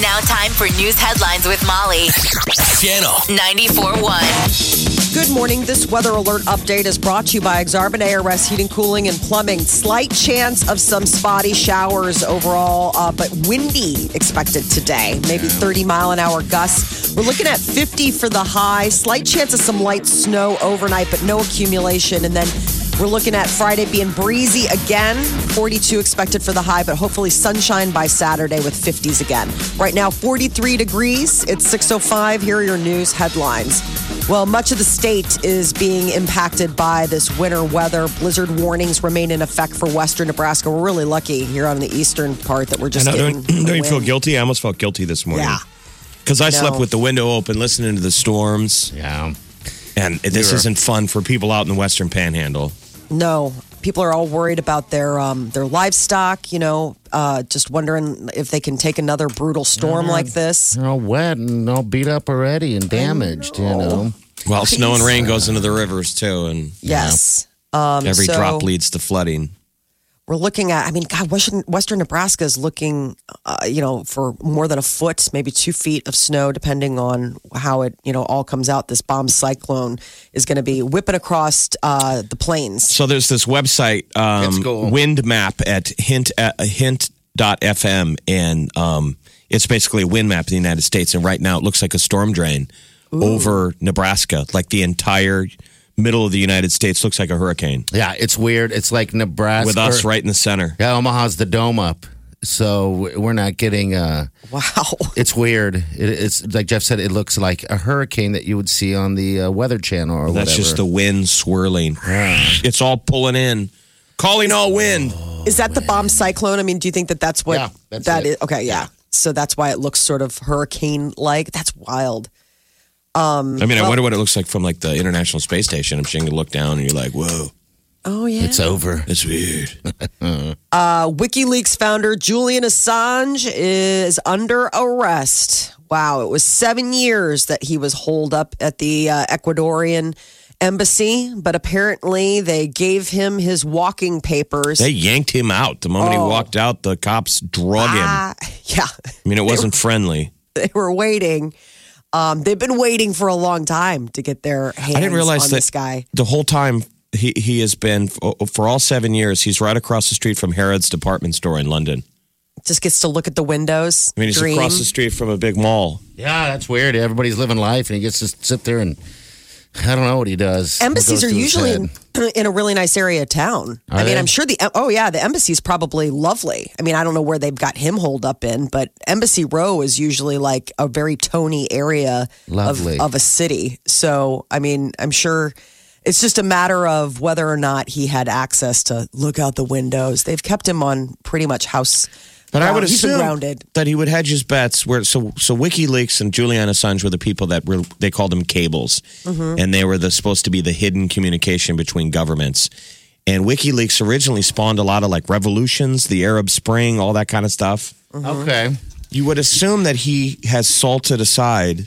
It's now time for news headlines with Molly. Channel 94.1. Good morning. This weather alert update is brought to you by Exarban ARS Heating, Cooling, and Plumbing. Slight chance of some spotty showers overall, uh, but windy expected today. Maybe 30 mile an hour gusts. We're looking at 50 for the high. Slight chance of some light snow overnight, but no accumulation. And then we're looking at Friday being breezy again. 42 expected for the high, but hopefully sunshine by Saturday with 50s again. Right now, 43 degrees. It's 6.05. Here are your news headlines. Well, much of the state is being impacted by this winter weather. Blizzard warnings remain in effect for western Nebraska. We're really lucky here on the eastern part that we're I just know, getting. don't, don't you feel guilty? I almost felt guilty this morning. Yeah. Because I know. slept with the window open, listening to the storms, Yeah. and this isn't fun for people out in the Western Panhandle. No, people are all worried about their um, their livestock. You know, uh, just wondering if they can take another brutal storm like this. They're all wet and all beat up already and damaged, you know. Well, snow and rain goes into the rivers too, and Yes. Um, every so drop leads to flooding. We're looking at. I mean, God, Western, Western Nebraska is looking, uh, you know, for more than a foot, maybe two feet of snow, depending on how it, you know, all comes out. This bomb cyclone is going to be whipping across uh, the plains. So there's this website, um, cool. Wind Map at hint at hint.fm, and um, it's basically a wind map of the United States. And right now, it looks like a storm drain over Nebraska, like the entire middle of the United States looks like a hurricane Yeah, it's weird. It's like Nebraska. with us right in the center. Yeah, Omaha's the dome up. So we're not getting uh Wow. it's weird. It, it's like Jeff said it looks like a hurricane that you would see on the uh, weather channel or That's whatever. just the wind swirling. It's all pulling in, calling all wind. Is that the bomb cyclone? I mean, do you think that that's what Yeah, that's that it. is? Okay, yeah. So that's why it looks sort of hurricane like. That's wild. I mean, I wonder what it looks like from like the International Space Station. I'm sure you look down and you're like, whoa, Oh yeah. it's over. It's weird. Uh, WikiLeaks founder Julian Assange is under arrest. Wow, it was seven years that he was holed up at the uh, Ecuadorian embassy, but apparently they gave him his walking papers. They yanked him out the moment he walked out. The cops drug him. Ah, yeah, I mean, it wasn't friendly. they were waiting. Um, they've been waiting for a long time to get their hands I didn't realize on that this guy. the whole time he he has been for all seven years. He's right across the street from Harrods department store in London. Just gets to look at the windows. I mean, he's dream. across the street from a big mall. Yeah, that's weird. Everybody's living life and he gets to sit there and I don't know what he does. Embassies are usually in, in a really nice area of town. I mean, they? I'm sure the oh yeah, the embassy's probably lovely. I mean, I don't know where they've got him holed up in, but Embassy Row is usually like a very Tony area Lovely. of of a city. So, I mean, I'm sure it's just a matter of whether or not he had access to look out the windows. They've kept him on pretty much house. But I would ground. He's been assume grounded. that he would hedge his bets. Where so so WikiLeaks and Julian Assange were the people that were they called them cables, Mm-hmm. and they were the supposed to be the hidden communication between governments. And WikiLeaks originally spawned a lot of like revolutions, the Arab Spring, all that kind of stuff. Okay. You would assume that he has salted aside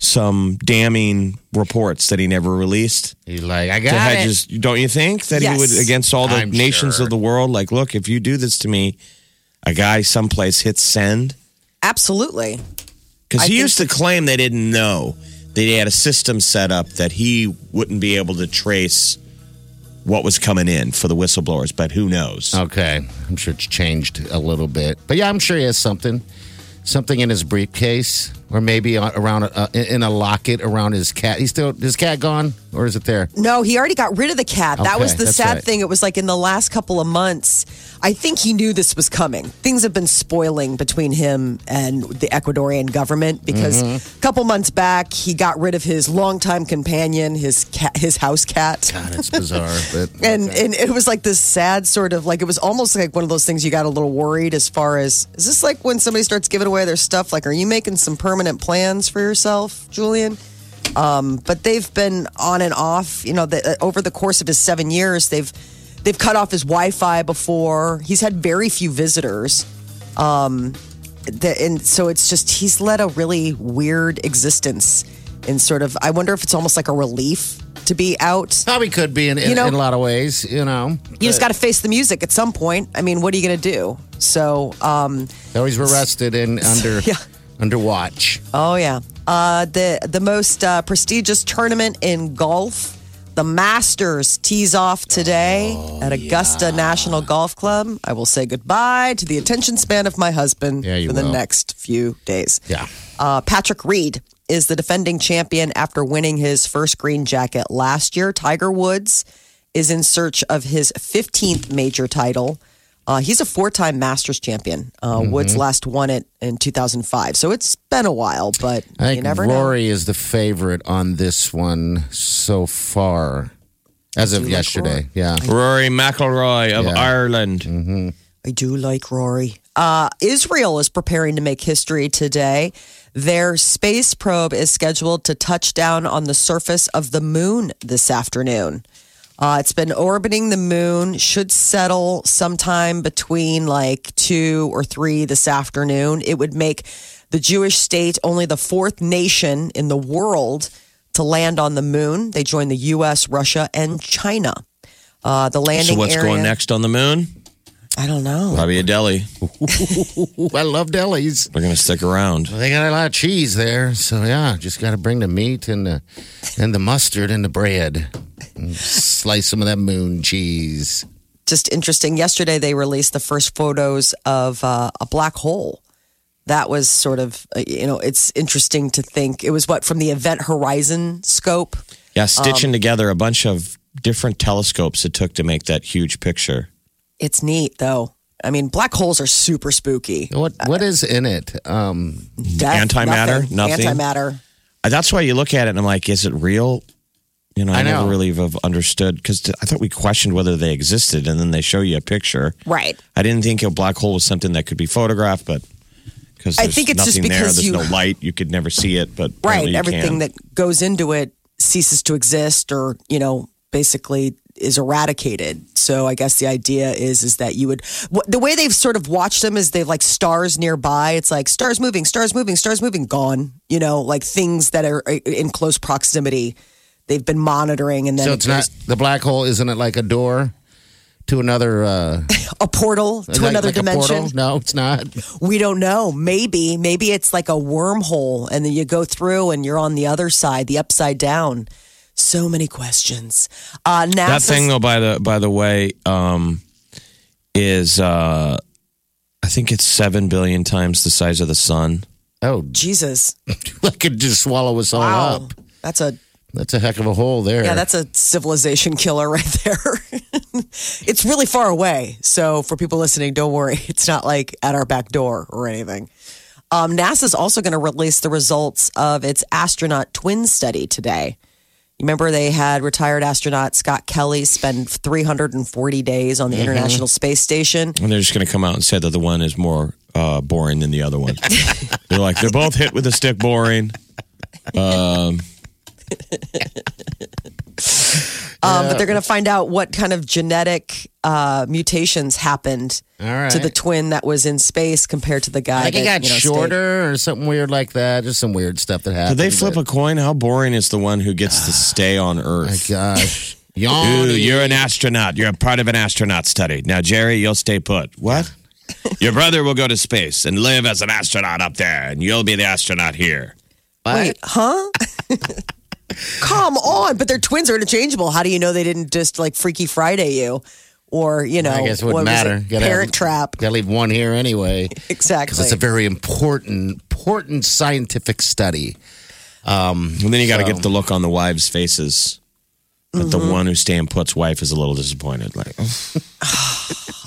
some damning reports that he never released He's like, I to got hedge it. his. Don't you think that Yes. he would against all the I'm nations sure. of the world? Like, look, if you do this to me, a guy someplace hits send. Absolutely. Because he used to claim they didn't know that he had a system set up that he wouldn't be able to trace what was coming in for the whistleblowers, but who knows? Okay. I'm sure it's changed a little bit. But yeah, I'm sure he has something. Something in his briefcase. Or maybe around a, in a locket around his cat. He's still his cat gone, or is it there? No, he already got rid of the cat. that was the sad right. thing. It was like in the last couple of months, I think he knew this was coming. Things have been spoiling between him and the Ecuadorian government because Mm-hmm. a couple months back he got rid of his longtime companion, his cat, his house cat. God, it's bizarre, but And and it was like this sad sort of like it was almost like one of those things you got a little worried as far as is this like when somebody starts giving away their stuff like are you making some permanent plans for yourself, Julian? Um, but they've been on and off. You know, the, uh, over the course of his seven years, they've they've cut off his Wi-Fi before. He's had very few visitors, um, the, and so it's just he's led a really weird existence. In sort of, I wonder if it's almost like a relief to be out. probably could be in, in, You know- in a lot of ways. You know, You just got to face the music at some point. I mean, what are you going to do? So, um, always were arrested and under Yeah. Under watch. oh yeah, uh, the the most uh, prestigious tournament in golf, the Masters, tees off today Oh, at Augusta National Golf Club. I will say goodbye to the attention span of my husband Yeah, for the next few days. Yeah. Uh, Patrick Reed is the defending champion after winning his first green jacket last year. Tiger Woods is in search of his 15th major title. Uh, he's a four time Masters champion. Uh, Mm-hmm. Woods last won it in 2005. So it's been a while, but I you think never know. Rory is the favorite on this one so far, as of like yesterday. Yeah. Rory McIlroy of Yeah. Ireland. I do like Rory. Uh, Israel is preparing to make history today. Their space probe is scheduled to touch down on the surface of the moon this afternoon. Uh, it's been orbiting the moon, should settle sometime between like two or three this afternoon. It would make the Jewish state only the fourth nation in the world to land on the moon. They join the U.S., Russia, and China. Uh, the landing So what's area, going next on the moon? I don't know. Probably a deli. I love delis. We're gonna stick around. They got a lot of cheese there, so yeah, just got to bring the meat and the and the mustard and the bread. And slice some of that moon cheese. just interesting. Yesterday, they released the first photos of uh, a black hole. That was sort of, uh, you know, it's interesting to think. It was what from the Event Horizon scope. Yeah, Um, stitching together a bunch of different telescopes it took to make that huge picture. It's neat, though. I mean, black holes are super spooky. What what is in it? Um, Death, Antimatter? Nothing? Antimatter. Uh, That's why you look at it and I'm like, is it real? You know, I, I never really have understood because I thought we questioned whether they existed, and then they show you a picture. Right. I didn't think a black hole was something that could be photographed, but because I think it's just nothing there, because there's you- no light, you could never see it. But Right. Everything can. that goes into it ceases to exist or, you know, basically is eradicated. So I guess the idea is is that you would the way they've sort of watched them is they've like stars nearby. It's like stars moving, stars moving, stars moving, gone. You know, like things that are uh, in close proximity. They've been monitoring, and then so it it's not the black hole. Isn't it like a door to another uh, a portal to like- another like dimension. portal? No, it's not. We don't know. Maybe, maybe it's like a wormhole, and then you go through, and you're on the other side, the upside down. So many questions. Uh, NASA's, that thing though, by the by the way, um, is uh, I think it's seven billion times the size of the sun. Oh, Jesus, that could just swallow us all wow, up. that's a That's a heck of a hole there. yeah, that's a civilization killer right there. it's really far away, so for people listening, don't worry. It's not like at our back door or anything. Um, NASA's also going to release the results of its astronaut twin study today. You remember they had retired astronaut Scott Kelly spend 340 days on the International Space Station. And they're just going to come out and say that the one is more uh, boring than the other one. they're like they're both hit with a stick boring. Um, Um, but they're going to find out what kind of genetic uh, mutations happened All right. to the twin that was in space compared to the guy. I think it that, got you know, stayed- shorter or something weird like that. Just some weird stuff that did happened. they flip a coin? How boring is the one who gets to stay on Earth? My gosh. Ooh, you're an astronaut. You're a part of an astronaut study. Now, Jerry, you'll stay put. What? Your brother will go to space and live as an astronaut up there, and you'll be the astronaut here. Wait, huh? Come on, but their twins are interchangeable. How do you know they didn't just like Freaky Friday you, or you know, I guess it wouldn't matter. it? Gotta Parent have- Trap. Gotta leave one here anyway. Exactly. Because it's a very important important scientific study. Um, And then you got to So- get the look on the wives' faces. But the one who staying put's wife is a little disappointed. Like,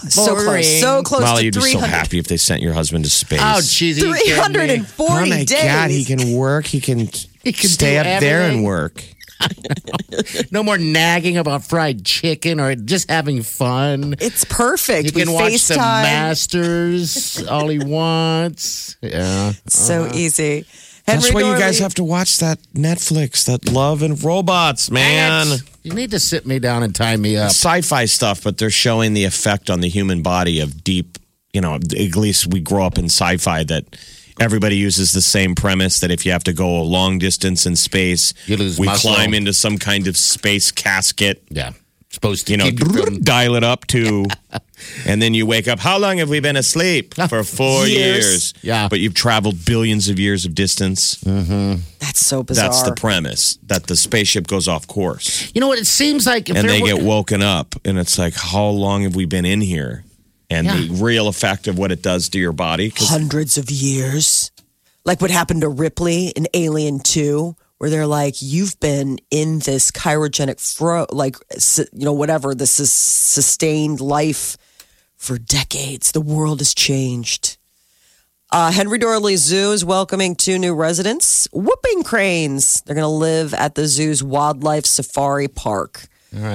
So close. So close Molly, to you'd be so happy if they sent your husband to space. Oh, jeez. are you kidding me? 340 oh my days. God, he can work. He can, He can stay do up there and work. No more nagging about fried chicken or just having fun. It's perfect. You we can watch the Masters all he wants. Yeah. so uh-huh. easy. That's Henry why you guys have to watch that Netflix, that Love and Robots, man. You need to sit me down and tie me up. Sci-fi stuff, but they're showing the effect on the human body of deep. You know, at least we grow up in sci-fi that everybody uses the same premise that if you have to go a long distance in space, You lose we muscle. climb into some kind of space casket. Yeah. Supposed to You know, keep you dial it up to, and then you wake up. How long have we been asleep? For four Years. years. Yeah. but you've traveled billions of years of distance. Mm-hmm. That's so bizarre. That's the premise that the spaceship goes off course. You know what? It seems like if and they get woken up and it's like how long have we been in here and the real effect of what it does to your body hundreds of years. Like what happened to Ripley in Alien 2, where they're like, you've been in this cryogenic fro, like, you know, whatever, this is sustained life for decades. The world has changed. Uh, Henry Doorly Zoo is welcoming two new residents, whooping cranes. They're going to live at the zoo's wildlife safari park.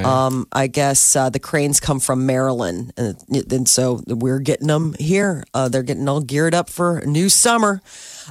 Um, I guess uh, the cranes come from Maryland, and, and so we're getting them here. Uh, they're getting all geared up for new summer.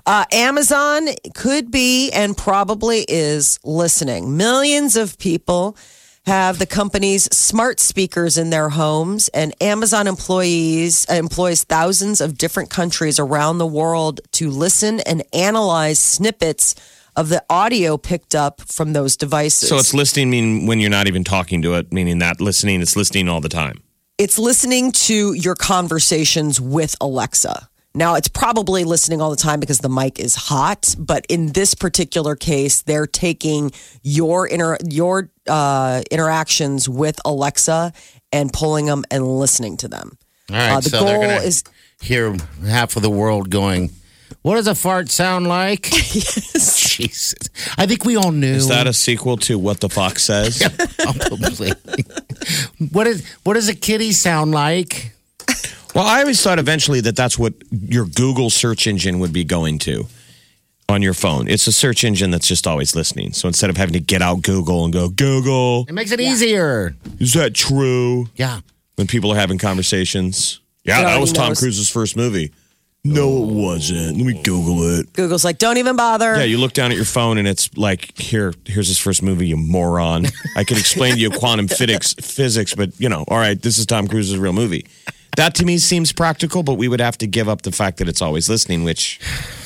Uh, Amazon could be and probably is listening. Millions of people have the company's smart speakers in their homes, and Amazon employees uh, employs thousands of different countries around the world to listen and analyze snippets of the audio picked up from those devices. so it's listening mean when you're not even talking to it meaning that listening it's listening all the time it's listening to your conversations with Alexa. Now, it's probably listening all the time because the mic is hot, but in this particular case, they're taking your inter- your uh, interactions with Alexa and pulling them and listening to them. All right, Uh, the so they're goal gonna is hear half of the world going, "What does a fart sound like?" yes. Jesus, I think we all knew. is that a sequel to what the fox says Probably. what is what does a kitty sound like? well i always thought eventually that that's what your google search engine would be going to on your phone it's a search engine that's just always listening so instead of having to get out google and go google It makes it easier. is that true Yeah. when people are having conversations. Yeah, It that already was Tom. Cruise's first movie. No, it wasn't. Let me Google it. Google's like, don't even bother. Yeah, you look down at your phone and it's like, here, here's his first movie, you moron. I could explain to you quantum physics, physics, but you know, all right, this is Tom Cruise's real movie. That to me seems practical, but we would have to give up the fact that it's always listening, which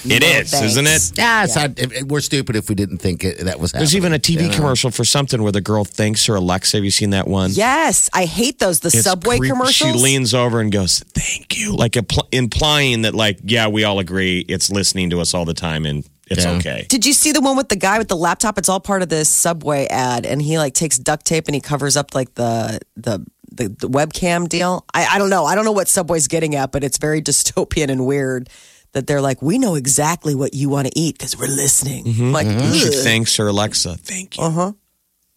it is, thanks. isn't it? Yeah, it's not, it- it- we're stupid if we didn't think it, that was happening. There's even a TV You commercial for something where the girl thanks her Alexa. Have you seen that one? Yes, I hate those. The It's subway creep- commercials. She leans over and goes, "Thank you," like impl- implying that, like, yeah, we all agree it's listening to us all the time and it's Yeah. okay. Did you see the one with the guy with the laptop? It's all part of this Subway ad, and he like takes duct tape and he covers up like the the the, the webcam deal. I, I don't know. I don't know what Subway's getting at, but it's very dystopian and weird. That they're like, we know exactly what you want to eat because we're listening. Mm-hmm, like, mm-hmm. She ugh. thanks her Alexa. Thank you. Uh-huh.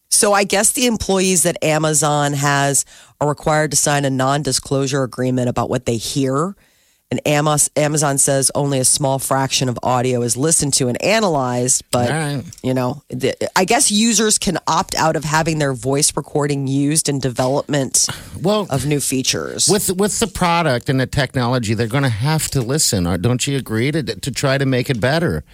So I guess the employees that Amazon has are required to sign a non-disclosure agreement about what they hear. And Amos, Amazon says only a small fraction of audio is listened to and analyzed. But right. you know, the, I guess users can opt out of having their voice recording used in development Well, of new features. with with the product and the technology, they're going to have to listen. Don't you agree to to try to make it better?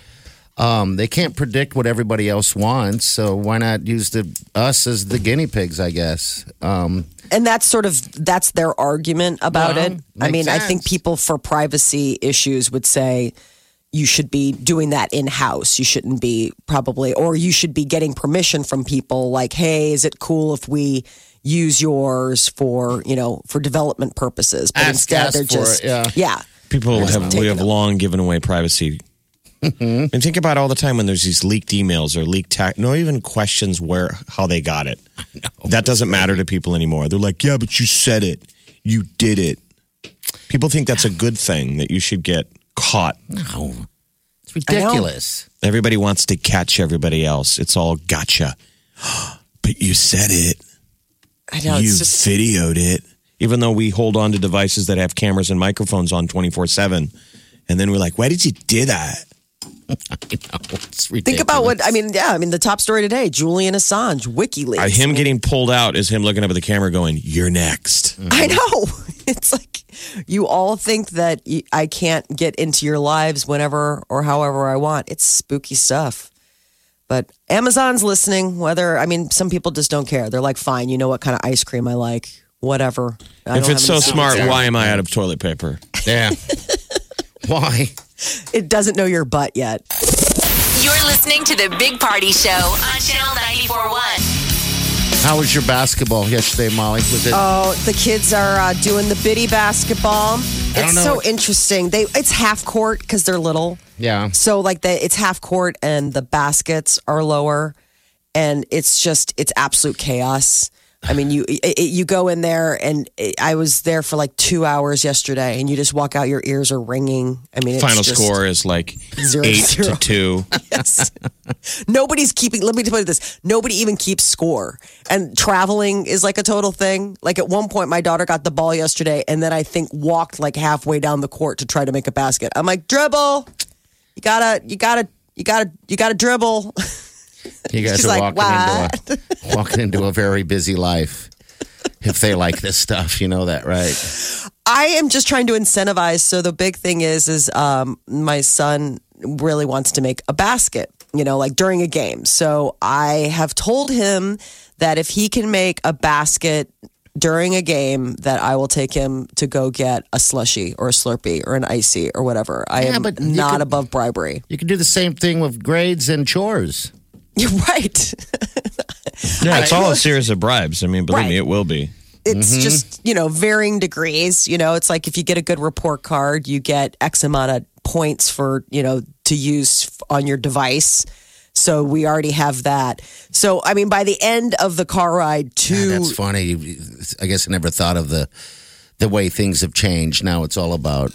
Um, they can't predict what everybody else wants, so why not use the us as the guinea pigs? I guess. Um, and that's sort of that's their argument about Well, it. I makes mean, I think people for privacy issues would say you should be doing that in house. You shouldn't be probably, or you should be getting permission from people like, hey, is it cool if we use yours for you know for development purposes? But Ask- instead, ask they're just it, yeah. People Just have we have them. long given away privacy. Mm-hmm. And think about all the time when there's these leaked emails or leaked tech. No even questions where how they got it. That doesn't matter to people anymore. They're like, yeah, but you said it, you did it. People think that's a good thing that you should get caught. no, It's ridiculous. Everybody wants to catch everybody else. It's all gotcha. but you said it. I know. you just, videoed it. Even though we hold on to devices that have cameras and microphones on 24 7. And then we're like, why did you do that? I know. It's ridiculous. think about what, I mean, yeah, I mean, the top story today Julian Assange, WikiLeaks. Uh, him getting pulled out is him looking up at the camera going, You're next. I know. It's like you all think that I can't get into your lives whenever or however I want. It's spooky stuff. But Amazon's listening, whether, I mean, some people just don't care. They're like, fine, you know what kind of ice cream I like, whatever. I if it's so smart, why am I out of toilet paper? Yeah. Why? It doesn't know your butt yet. You're listening to the Big Party Show on Channel 94.1. How was your basketball yesterday, Molly? Was it? Oh, the kids are uh, doing the biddy basketball. It's know so what- interesting. They it's half court because they're little. yeah. So like the it's half court and the baskets are lower, and it's just it's absolute chaos. I mean, you it, it- you go in there, and it, I was there for like two hours yesterday, and you just walk out, your ears are ringing. I mean, it's Final score is like Zero, eight zero. to two. Yes. Nobody's keeping, let me tell you this nobody even keeps score. And traveling is like a total thing. Like at one point, my daughter got the ball yesterday and then I think walked like halfway down the court to try to make a basket. I'm like, dribble. You gotta, you gotta, you gotta, you gotta dribble. You guys She's are like, walking into a walking into a very busy life. If they like this stuff, you know that, right? I am just trying to incentivize. So the big thing is, is um, my son really wants to make a basket, you know, like during a game. So I have told him that if he can make a basket during a game, that I will take him to go get a slushy or a Slurpee or an icy or whatever. I Yeah, am but not could- above bribery. You can do the same thing with grades and chores. You're right. Yeah, it's all a series of bribes. I mean, believe Right. me, it will be. it's Mm-hmm. just you know varying degrees you know it's like if you get a good report card you get x amount of points for you know to use on your device so we already have that so i mean by the end of the car ride to Yeah, that's funny. I guess I never thought of the the way things have changed. Now it's all about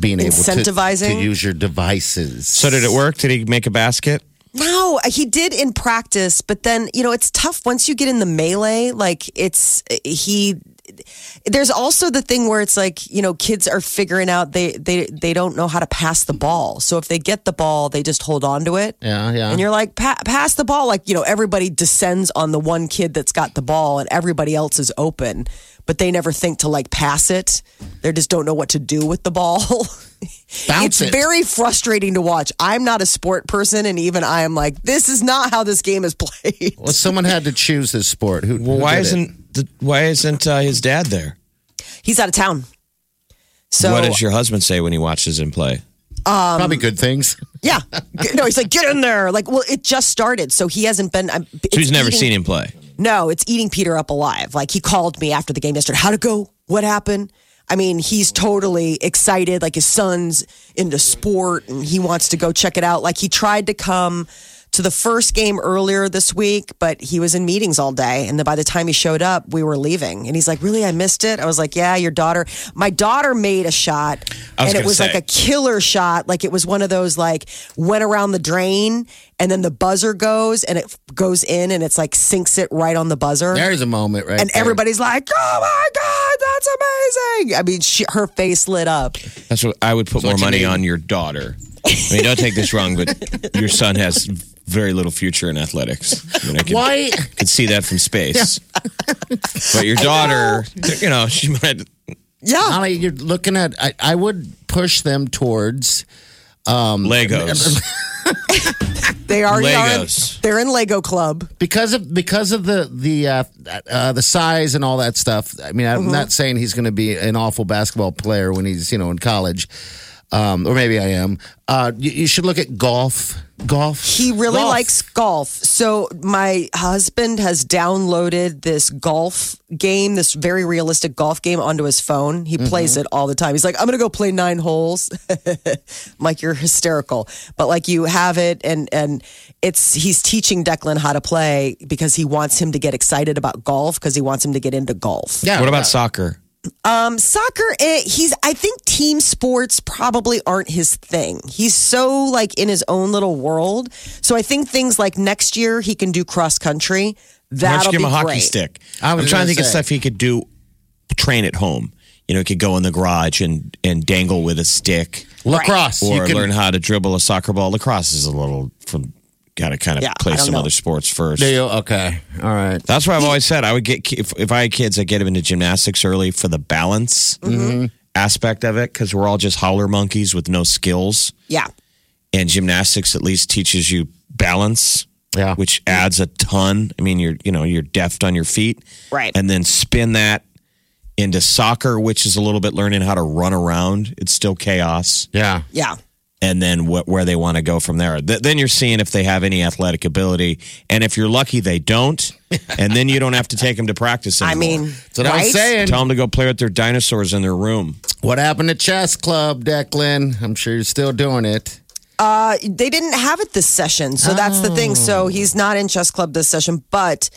being able to, Incentivizing? to use your devices. So, did it work? Did he make a basket? No he did in practice but then you know it's tough once you get in the melee like it's he there's also the thing where it's like you know kids are figuring out they they they don't know how to pass the ball so if they get the ball they just hold on to it Yeah, yeah. And you're like, pa- pass the ball. Like, you know, everybody descends on the one kid that's got the ball and everybody else is open, but they never think to like pass it. They just don't know what to do with the ball. Bounce it's it. very frustrating to watch. I'm not a sport person, and even I am like, this is not how this game is played. well, someone had to choose this sport. Who? Well, who why did it? Isn't the, why isn't uh, his dad there? He's out of town. So, what does your husband say when he watches him play? probably good things? yeah. No, he's like, get in there. Like, well, it just started. So he hasn't been. I'm- So he's never eating- seen him play. No, it's eating Peter up alive. Like he called me after the game yesterday. How'd it go? What happened? I mean, he's totally excited. Like his son's into sport and he wants to go check it out. Like he tried to come to the first game earlier this week, but he was in meetings all day. And then by the time he showed up, we were leaving. And he's like, Really? I missed it? I was like, Yeah, your daughter. My daughter made a shot. And it gonna was like a killer shot. Like it was one of those like went around the drain and then the buzzer goes and it goes in and it's like sinks it right on the buzzer. There's a moment, right? and there. everybody's like, "Oh my god, that's amazing!" I mean, she, her face lit up. That's what I would put what more money need. on your daughter. I mean, don't take this wrong, but your son has very little future in athletics. I mean, I can, Why? could see that from space. but your daughter, you know, she might. Yeah, Molly, you're looking at. I, I would push them towards. Legos. they already are. Legos. They're in Lego Club. because of because of the the uh, uh, the size and all that stuff. I mean, Mm-hmm. I'm not saying he's going to be an awful basketball player when he's you know in college, um, or maybe I am. Uh, you, you should look at golf. Golf. He really Golf. likes golf. So my husband has downloaded this golf game, this very realistic golf game onto his phone. He plays it all the time. He's like, I'm going to go play nine holes. I'm like, you're hysterical. But like you have it and, and it's, he's teaching Declan how to play because he wants him to get excited about golf because he wants him to get into golf. Yeah. What about yeah. soccer? Um, soccer, eh, he's. I think team sports probably aren't his thing. He's so like in his own little world. So I think things like next year he can do cross country. That'll give be him a hockey great. stick? I was I'm trying to gonna think of say. stuff he could do, train at home. You know, he could go in the garage and, and dangle with a stick Lacrosse. or you can, learn how to dribble a soccer ball. Lacrosse is a little from, got to kind of Yeah, play some know. other sports first. Do you? Okay. All right. That's why I've always said I would get if, if I had kids, I'd get them into gymnastics early for the balance Mm-hmm. aspect of it because we're all just howler monkeys with no skills. Yeah. And gymnastics at least teaches you balance, Yeah. which adds a ton. I mean, you're you know you're deft on your feet, Right. And then spin that into soccer, which is a little bit learning how to run around. It's still chaos Yeah. Yeah. And then wh- where they want to go from there. Th- then you're seeing if they have any athletic ability, and if you're lucky, they don't, and then you don't have to take them to practice. Anymore. I mean, That's what I was saying. tell them to go play with their dinosaurs in their room. What happened to chess club, Declan? I'm sure you're still doing it. Uh, they didn't have it this session, so that's the thing. So he's not in chess club this session, but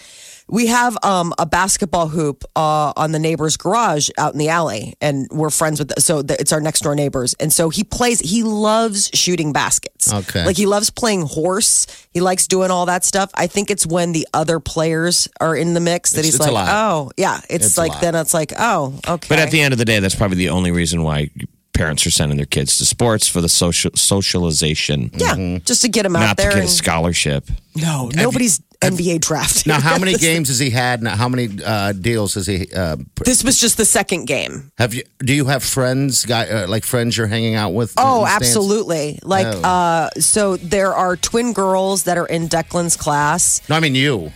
we have um, a basketball hoop uh, on the neighbor's garage out in the alley, and we're friends with. So the, it's our next door neighbors, and so he plays. He loves shooting baskets. Okay. like he loves playing horse. He likes doing all that stuff. I think it's when the other players are in the mix that It's- he's it's like, oh yeah, it's, It's like then it's like oh okay. But at the end of the day, that's probably the only reason why parents are sending their kids to sports for the social socialization, yeah, just to get them out not to there. get a scholarship. no, nobody's NBA drafting. Now, how many games has he had? Now, how many uh, deals has he? Uh, This was just the second game. have you? Do you have friends, guy, uh, like friends you're hanging out with? Oh, the stands? absolutely. Like, Oh. uh, so there are twin girls that are in Declan's class. No, I mean you.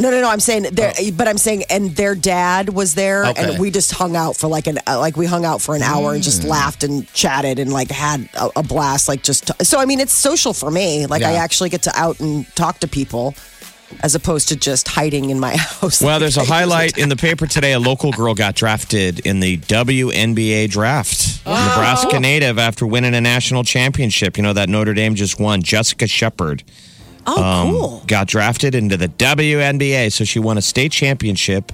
No, no, no. I'm saying there, but I'm saying, and their dad was there, Oh. Okay. and we just hung out for like an, uh, like we hung out for an hour and just Mm. laughed and chatted and like had a, a blast. Like just, so I mean, it's social for me. Like I actually get to out and talk to people, as opposed to just hiding in my house. Well, there's a highlight in the paper today. A local girl got drafted in the WNBA draft. Nebraska native after winning a national championship. You know that Notre Dame just won. Jessica Shepard Oh, um, cool. got drafted into the WNBA. So she won a state championship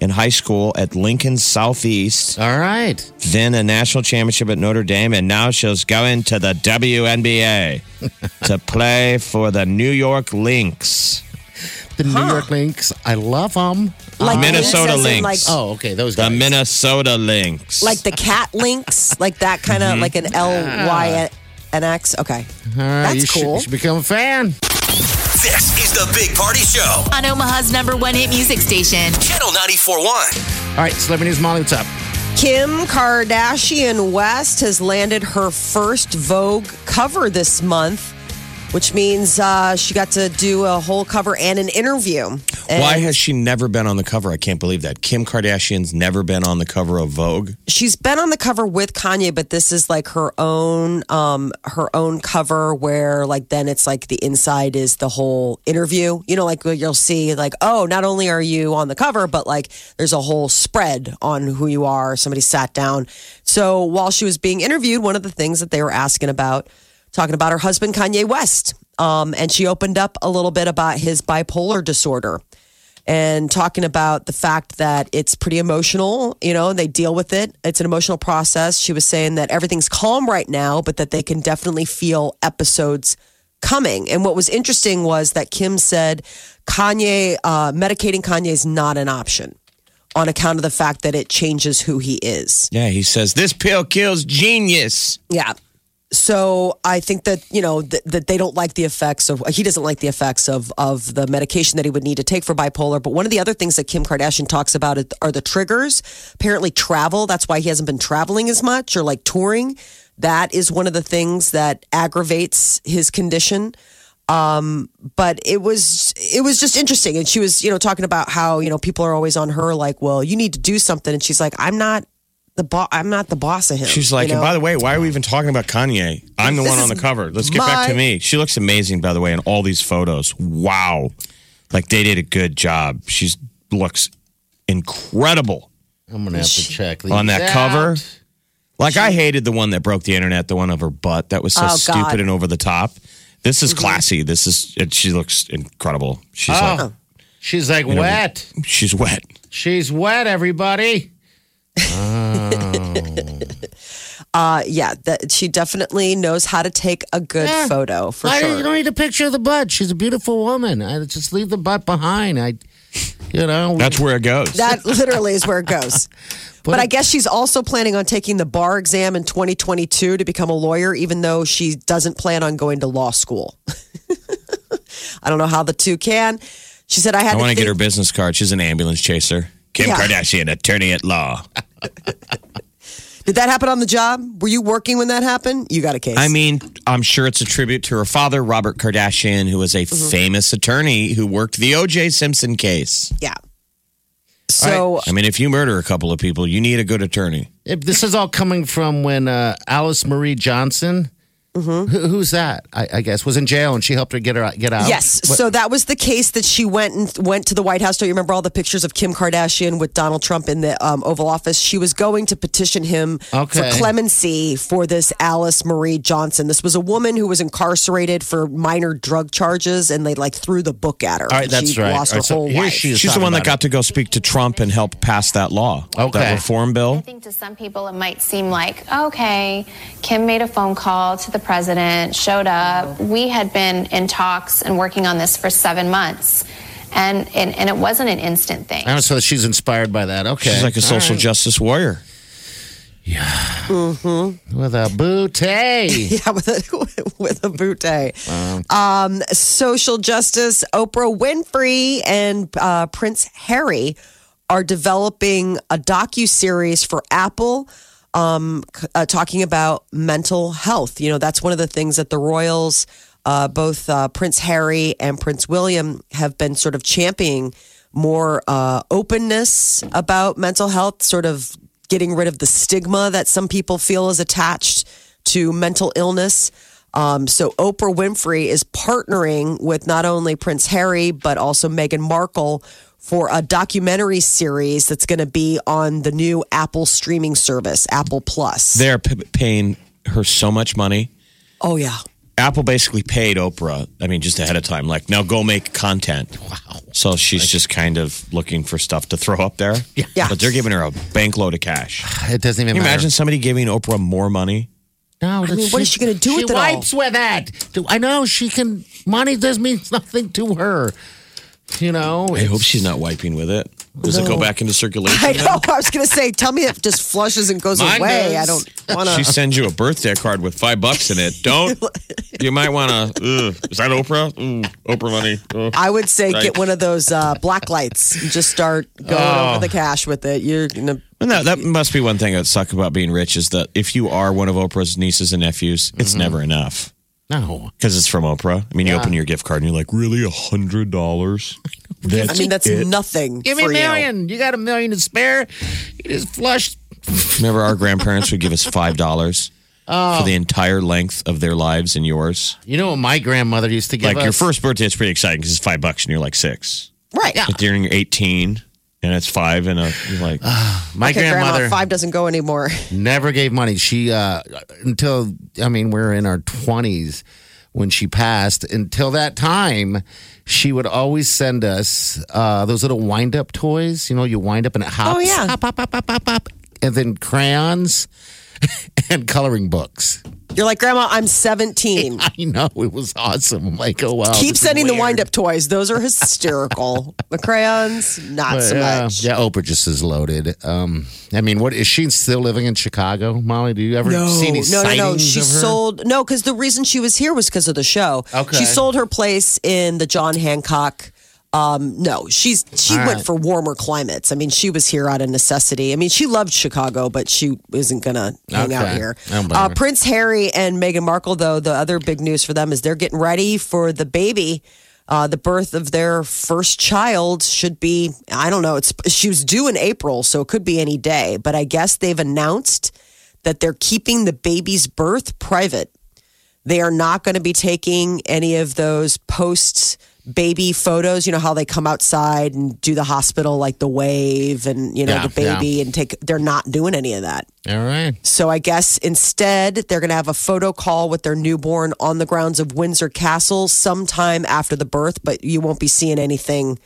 in high school at Lincoln Southeast, All right. then a national championship at Notre Dame, and now she's going to the WNBA to play for the New York Lynx. The New York Lynx. I love them. Like Minnesota as Lynx. like, Oh, okay. Those The guys. Minnesota Lynx. like the cat lynx, like that kind of like an L Y N X. Okay, All right, that's you should- cool. you should become a fan. This is the Big Party Show. On Omaha's number one hit music station. Channel 94.1. All right, celebrity news, Molly. What's up? Kim Kardashian West has landed her first Vogue cover this month, which means uh, she got to do a whole cover and an interview. And Why has she never been on the cover? I can't believe that. Kim Kardashian's never been on the cover of Vogue. she's been on the cover with Kanye, but this is like her own um her own cover where like then it's like the inside is the whole interview. You know, like you'll see like, oh, not only are you on the cover, but like there's a whole spread on who you are. Somebody sat down. So while she was being interviewed, one of the things that they were asking about, talking about her husband Kanye West. Um, and she opened up a little bit about his bipolar disorder and talking about the fact that it's pretty emotional, you know, they deal with it. It's an emotional process. She was saying that everything's calm right now, but that they can definitely feel episodes coming. And what was interesting was that Kim said Kanye, uh, medicating Kanye is not an option on account of the fact that it changes who he is. Yeah, he says this pill kills genius. Yeah. So I think that you know th- that they don't like the effects of he doesn't like the effects of of the medication that he would need to take for bipolar. But one of the other things that Kim Kardashian talks about are the triggers. Apparently, travel. That's why he hasn't been traveling as much or like touring. That is one of the things that aggravates his condition. Um, but it was it was just interesting, and she was you know talking about how you know people are always on her like, well, you need to do something, and she's like, I'm not the boss. I'm not the boss of him. She's like, you and by the way, why are we even talking about Kanye? I'm the This one on the cover. Let's get back to me. She looks amazing, by the way, in all these photos. Wow. Like they did a good job. She looks incredible I'm gonna have to check these on that out. cover. Like I hated the one that broke the internet, the one of her butt. That was so Oh, God. stupid and over the top. This Mm-hmm. is classy. This is it, she looks incredible. She's Oh, like she's like know, wet. she's wet. She's wet. Everybody. uh, Uh, yeah, that she definitely knows how to take a good Yeah. photo for I, sure. You don't need a picture of the butt. She's a beautiful woman. I just leave the butt behind. I, you know, That's where it goes. That literally is where it goes. But, I guess she's also planning on taking the bar exam in 2022 to become a lawyer, even though she doesn't plan on going to law school. I don't know how the two can. She said, I had I want to get her business card. She's an ambulance chaser. Kim Yeah. Kardashian, attorney at law. Did that happen on the job? Were you working when that happened? You got a case. I mean, I'm sure it's a tribute to her father, Robert Kardashian, who was a Mm-hmm. famous attorney who worked the O.J. Simpson case. yeah. So, I mean, if you murder a couple of people, you need a good attorney. if this is all coming from when uh, Alice Marie Johnson, Mm-hmm. who, who's that? I, I guess was in jail and she helped her get her out- get out. Yes. What- So that was the case that she went and went to the White House. Don't you remember all the pictures of Kim Kardashian with Donald Trump in the um, Oval Office? She was going to petition him Okay. for clemency for this Alice Marie Johnson. This was a woman who was incarcerated for minor drug charges, and they like threw the book at her. All right, that's she right. Lost All her right, so whole here life. she. She's the one that about got to go speak to Trump and help pass that law. Okay. That reform bill. I think to some people it might seem like, okay, Kim made a phone call to the president, showed up. We had been in talks and working on this for seven months. And, and, and it wasn't an instant thing. Oh, so she's inspired by that. Okay. She's like a social right. justice warrior. Yeah. With a booty. Yeah, with a, with a bootay. Um, social justice, Oprah Winfrey and uh, Prince Harry are developing a docu series for Apple, um, uh, talking about mental health. You know, that's one of the things that the royals, uh, both uh, Prince Harry and Prince William, have been sort of championing more uh, openness about mental health, sort of getting rid of the stigma that some people feel is attached to mental illness. Um, so Oprah Winfrey is partnering with not only Prince Harry but also Meghan Markle for a documentary series that's going to be on the new Apple streaming service, Apple Plus. They're p- paying her so much money. oh yeah, Apple basically paid Oprah, I mean, just ahead of time, like, now go make content. Wow. So she's just kind of looking for stuff to throw up there. Yeah. yeah. But they're giving her a bankload of cash. It doesn't even Can you matter. imagine somebody giving Oprah more money? No, I mean, what is she gonna do with it all? wipes with it. I know she can. Money does means nothing to her. You know. I hope she's not wiping with it. Does it go back into circulation? I then? know. I was going to say, tell me if it just flushes and goes Mine away. does. I don't want to. She sends you a birthday card with five bucks in it. Don't. You might want to. Is that Oprah? Mm, Oprah money. Ugh. I would say Right. get one of those uh, black lights and just start going Oh. over the cash with it. You're gonna. And that, that must be one thing that sucks about being rich is that if you are one of Oprah's nieces and nephews, it's never enough No. because it's from Oprah. I mean, you open your gift card and you're like, really, a hundred dollars? I mean, that's nothing. Give me a for you. million. You. got a million to spare. You just flush. Remember, our grandparents would give us five dollars oh. for the entire length of their lives and yours. You know what my grandmother used to give Like us? your first birthday, it's pretty exciting because it's five bucks and you're like six. Right. Yeah. But during your 18 and it's five and a, you're like, my Okay, grandmother Grandma, five doesn't go anymore. never gave money. She uh until I mean we're in our twenties when she passed. Until that time, she would always send us uh those little wind up toys. You know, you wind up and it hops. Oh, yeah. Hop, hop, hop, hop, hop, hop. And then crayons and coloring books. You're like, Grandma, I'm 17. I know it was awesome. I'm like, oh wow. Keep sending the wind up toys. Those are hysterical. the crayons, not But, so yeah, much. yeah, Oprah just is loaded. Um, I mean, what is she still living in Chicago, Molly? Do you ever see any no, no, no. She of her? sold no because the reason she was here was because of the show. Okay. She sold her place in the John Hancock. Um, no, she's she All went right. for warmer climates. I mean, she was here out of necessity. I mean, she loved Chicago, but she isn't gonna hang out here. I don't blame Uh. Prince Harry and Meghan Markle, though, the other big news for them is they're getting ready for the baby. Uh, the birth of their first child should be, I don't know, it's she was due in April, so it could be any day. But I guess they've announced that they're keeping the baby's birth private. They are not going to be taking any of those post baby photos. You know how they come outside and do the hospital, like the wave and, you know, Yeah, the baby and take, they're not doing any of that. All right. So I guess instead they're going to have a photo call with their newborn on the grounds of Windsor Castle sometime after the birth, but you won't be seeing anything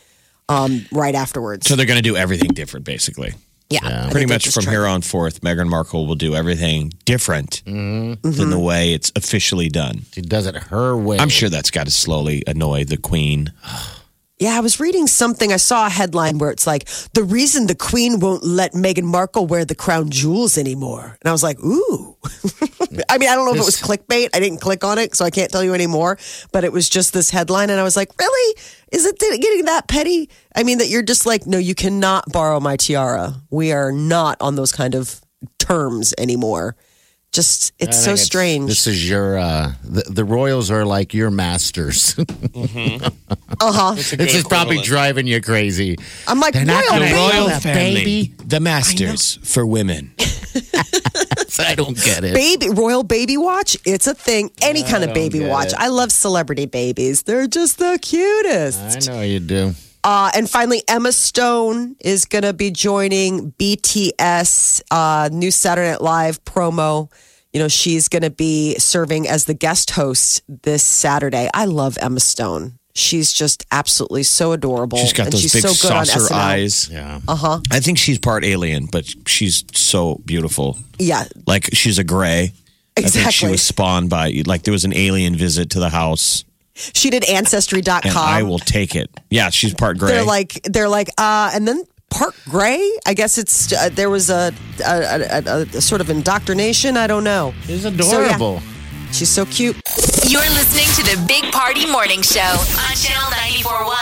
um, right afterwards. so they're going to do everything different, basically. Yeah, Yeah. Pretty much from here on forth, Meghan Markle will do everything different than the way it's officially done. She does it her way. I'm sure that's got to slowly annoy the queen. Yeah, I was reading something. I saw a headline where it's like the reason the Queen won't let Meghan Markle wear the crown jewels anymore, and I was like, ooh. I mean, I don't know if it was clickbait. I didn't click on it, so I can't tell you anymore. But it was just this headline, and I was like, really? Is it getting that petty? I mean, that you're just like, no, you cannot borrow my tiara. We are not on those kind of terms anymore. Just, it's so think strange. This is your uh the, the royals are like your masters. Uh huh. this is probably driving you crazy. I'm like, They're not royal gonna baby. royal that baby. the masters for women. I don't get it. baby royal baby watch it's a thing any kind of baby watch it. i love celebrity babies they're just the cutest I know you do. Uh, and finally emma stone is going to be joining bts uh, new saturday night live promo you know she's going to be serving as the guest host this saturday i love emma stone she's just absolutely so adorable She's got and those she's big so good on saucer eyes. Yeah. uh-huh I think she's part alien, but she's so beautiful. yeah Like she's a gray. I think she was spawned by like there was an alien visit to the house, she did ancestry.com and I will take it. Yeah, she's part gray. they're like they're like uh and then part gray i guess it's uh, there was a a, a, a a sort of indoctrination i don't know She's So, yeah, adorable. she's so cute You're listening to the Big Party Morning Show on Channel 941.